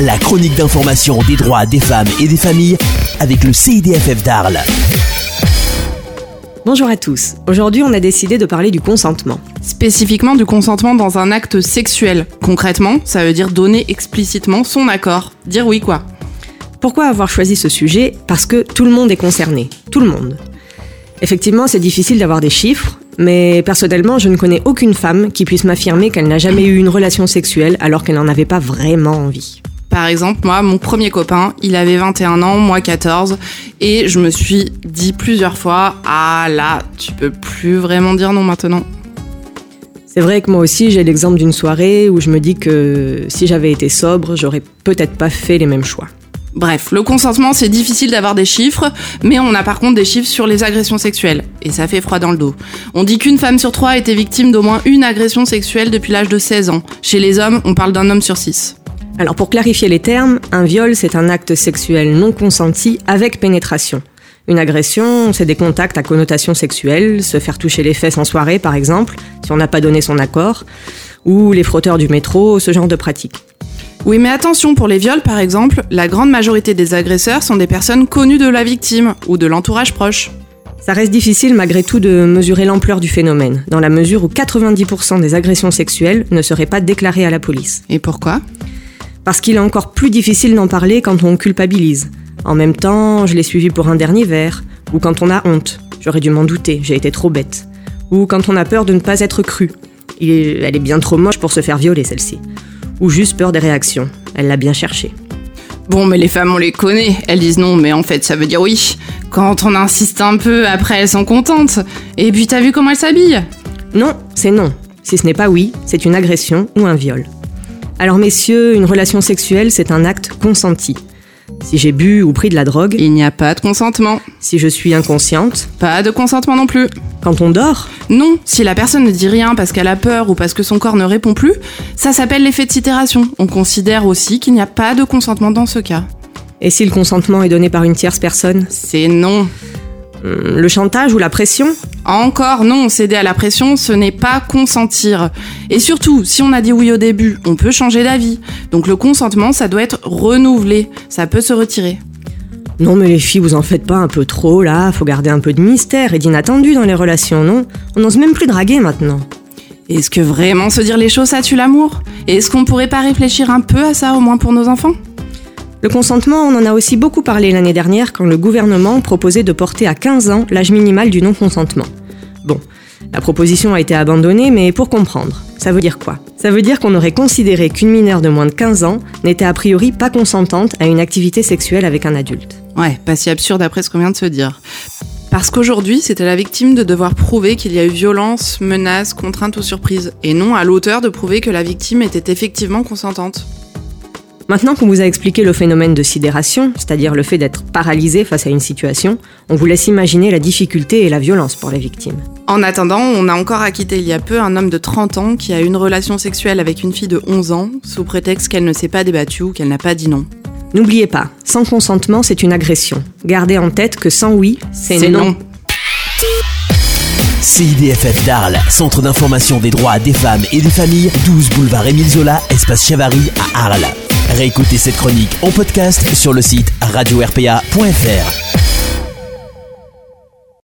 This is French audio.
la chronique d'information des droits des femmes et des familles avec le CIDFF d'Arles. Bonjour à tous. Aujourd'hui, on a décidé de parler du consentement. Spécifiquement du consentement dans un acte sexuel. Concrètement, ça veut dire donner explicitement son accord. Dire oui quoi. Pourquoi avoir choisi ce sujet Parce que tout le monde est concerné. Tout le monde. Effectivement, c'est difficile d'avoir des chiffres, mais personnellement, je ne connais aucune femme qui puisse m'affirmer qu'elle n'a jamais eu une relation sexuelle alors qu'elle n'en avait pas vraiment envie. Par exemple, moi, mon premier copain, il avait 21 ans, moi 14, et je me suis dit plusieurs fois, ah là, tu peux plus vraiment dire non maintenant. C'est vrai que moi aussi, j'ai l'exemple d'une soirée où je me dis que si j'avais été sobre, j'aurais peut-être pas fait les mêmes choix. Bref, le consentement, c'est difficile d'avoir des chiffres, mais on a par contre des chiffres sur les agressions sexuelles. Et ça fait froid dans le dos. On dit qu'une femme sur trois a été victime d'au moins une agression sexuelle depuis l'âge de 16 ans. Chez les hommes, on parle d'un homme sur six. Alors pour clarifier les termes, un viol, c'est un acte sexuel non consenti avec pénétration. Une agression, c'est des contacts à connotation sexuelle, se faire toucher les fesses en soirée par exemple, si on n'a pas donné son accord, ou les frotteurs du métro, ce genre de pratique. Oui, mais attention, pour les viols par exemple, la grande majorité des agresseurs sont des personnes connues de la victime ou de l'entourage proche. Ça reste difficile malgré tout de mesurer l'ampleur du phénomène, dans la mesure où 90% des agressions sexuelles ne seraient pas déclarées à la police. Et pourquoi? Parce qu'il est encore plus difficile d'en parler quand on culpabilise. En même temps, je l'ai suivi pour un dernier verre, ou quand on a honte. J'aurais dû m'en douter, j'ai été trop bête. Ou quand on a peur de ne pas être cru. Elle est bien trop moche pour se faire violer, celle-ci ou juste peur des réactions. Elle l'a bien cherché. Bon, mais les femmes, on les connaît. Elles disent non, mais en fait, ça veut dire oui. Quand on insiste un peu, après, elles sont contentes. Et puis, t'as vu comment elles s'habillent? Non, c'est non. Si ce n'est pas oui, c'est une agression ou un viol. Alors, messieurs, une relation sexuelle, c'est un acte consenti. Si j'ai bu ou pris de la drogue, il n'y a pas de consentement. Si je suis inconsciente, pas de consentement non plus. Quand on dort Non, si la personne ne dit rien parce qu'elle a peur ou parce que son corps ne répond plus, ça s'appelle l'effet de sidération. On considère aussi qu'il n'y a pas de consentement dans ce cas. Et si le consentement est donné par une tierce personne? C'est non. Le chantage ou la pression Encore non, céder à la pression, ce n'est pas consentir. Et surtout, si on a dit oui au début, on peut changer d'avis. Donc le consentement, ça doit être renouvelé, ça peut se retirer. Non mais les filles, vous en faites pas un peu trop là, faut garder un peu de mystère et d'inattendu dans les relations, non? On n'ose même plus draguer maintenant. Est-ce que vraiment se dire les choses, ça tue l'amour? Est-ce qu'on pourrait pas réfléchir un peu à ça au moins pour nos enfants? Le consentement, on en a aussi beaucoup parlé l'année dernière quand le gouvernement proposait de porter à 15 ans l'âge minimal du non-consentement. Bon, la proposition a été abandonnée, mais pour comprendre, ça veut dire quoi? Ça veut dire qu'on aurait considéré qu'une mineure de moins de 15 ans n'était a priori pas consentante à une activité sexuelle avec un adulte. Ouais, pas si absurde après ce qu'on vient de se dire. Parce qu'aujourd'hui, c'est à la victime de devoir prouver qu'il y a eu violence, menace, contrainte ou surprise, et non à l'auteur de prouver que la victime était effectivement consentante. Maintenant qu'on vous a expliqué le phénomène de sidération, c'est-à-dire le fait d'être paralysé face à une situation, on vous laisse imaginer la difficulté et la violence pour les victimes. En attendant, on a encore acquitté il y a peu un homme de 30 ans qui a eu une relation sexuelle avec une fille de 11 ans sous prétexte qu'elle ne s'est pas débattue ou qu'elle n'a pas dit non. N'oubliez pas, sans consentement, c'est une agression. Gardez en tête que sans oui, c'est non. non. CIDFF d'Arles, Centre d'information des droits des femmes et des familles, 12 boulevard Émile Zola, espace Chavary à Arles. Réécoutez cette chronique en podcast sur le site radio-rpa.fr.